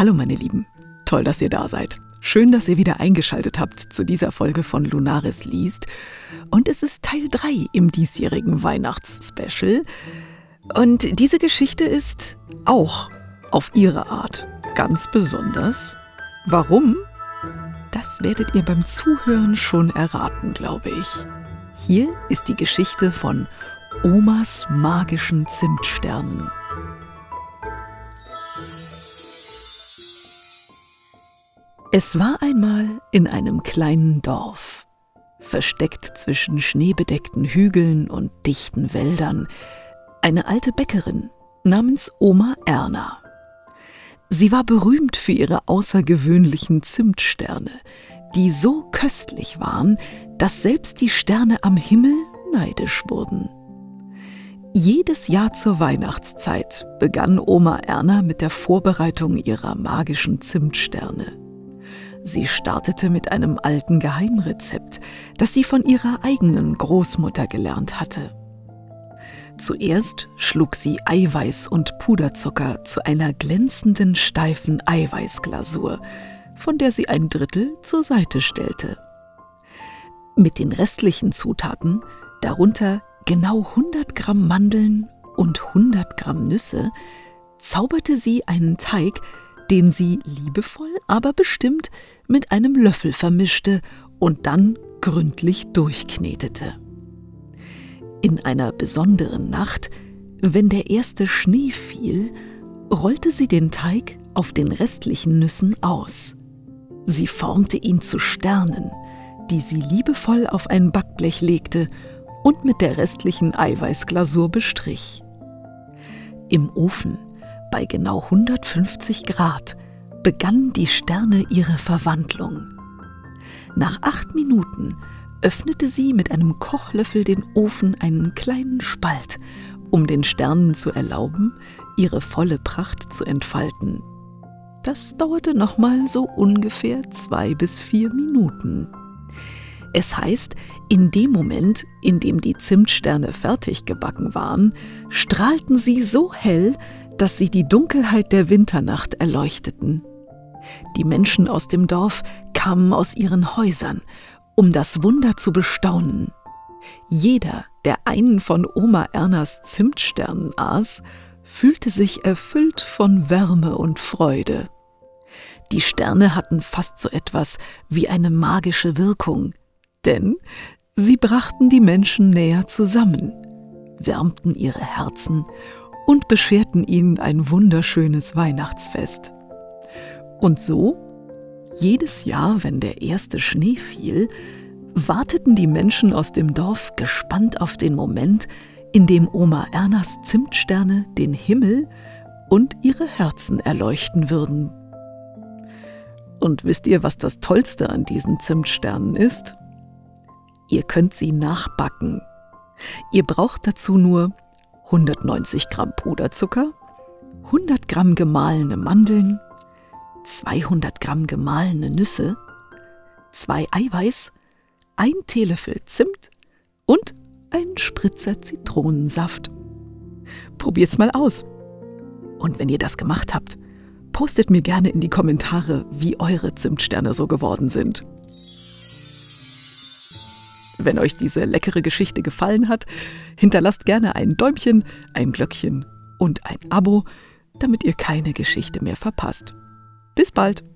Hallo meine Lieben, toll, dass ihr da seid. Schön, dass ihr wieder eingeschaltet habt zu dieser Folge von Lunaris liest. Und es ist Teil 3 im diesjährigen Weihnachtsspecial. Und diese Geschichte ist auch auf ihre Art ganz besonders. Warum? Das werdet ihr beim Zuhören schon erraten, glaube ich. Hier ist die Geschichte von Omas magischen Zimtsternen. Es war einmal in einem kleinen Dorf, versteckt zwischen schneebedeckten Hügeln und dichten Wäldern, eine alte Bäckerin namens Oma Erna. Sie war berühmt für ihre außergewöhnlichen Zimtsterne, die so köstlich waren, dass selbst die Sterne am Himmel neidisch wurden. Jedes Jahr zur Weihnachtszeit begann Oma Erna mit der Vorbereitung ihrer magischen Zimtsterne. Sie startete mit einem alten Geheimrezept, das sie von ihrer eigenen Großmutter gelernt hatte. Zuerst schlug sie Eiweiß und Puderzucker zu einer glänzenden, steifen Eiweißglasur, von der sie ein Drittel zur Seite stellte. Mit den restlichen Zutaten, darunter genau 100 Gramm Mandeln und 100 Gramm Nüsse, zauberte sie einen Teig, den sie liebevoll, aber bestimmt mit einem Löffel vermischte und dann gründlich durchknetete. In einer besonderen Nacht, wenn der erste Schnee fiel, rollte sie den Teig auf den restlichen Nüssen aus. Sie formte ihn zu Sternen, die sie liebevoll auf ein Backblech legte und mit der restlichen Eiweißglasur bestrich. Im Ofen bei genau 150 Grad begannen die Sterne ihre Verwandlung. Nach acht Minuten öffnete sie mit einem Kochlöffel den Ofen einen kleinen Spalt, um den Sternen zu erlauben, ihre volle Pracht zu entfalten. Das dauerte nochmal so ungefähr zwei bis vier Minuten. Es heißt, in dem Moment, in dem die Zimtsterne fertig gebacken waren, strahlten sie so hell, dass sie die Dunkelheit der Winternacht erleuchteten. Die Menschen aus dem Dorf kamen aus ihren Häusern, um das Wunder zu bestaunen. Jeder, der einen von Oma Ernas Zimtsternen aß, fühlte sich erfüllt von Wärme und Freude. Die Sterne hatten fast so etwas wie eine magische Wirkung, denn sie brachten die Menschen näher zusammen, wärmten ihre Herzen und bescherten ihnen ein wunderschönes Weihnachtsfest. Und so, jedes Jahr, wenn der erste Schnee fiel, warteten die Menschen aus dem Dorf gespannt auf den Moment, in dem Oma Ernas Zimtsterne den Himmel und ihre Herzen erleuchten würden. Und wisst ihr, was das Tollste an diesen Zimtsternen ist? Ihr könnt sie nachbacken. Ihr braucht dazu nur 190 Gramm Puderzucker, 100 Gramm gemahlene Mandeln, 200 Gramm gemahlene Nüsse, zwei Eiweiß, ein Teelöffel Zimt und ein Spritzer Zitronensaft. Probiert's mal aus. Und wenn ihr das gemacht habt, postet mir gerne in die Kommentare, wie eure Zimtsterne so geworden sind. Wenn euch diese leckere Geschichte gefallen hat, hinterlasst gerne ein Däumchen, ein Glöckchen und ein Abo, damit ihr keine Geschichte mehr verpasst. Bis bald!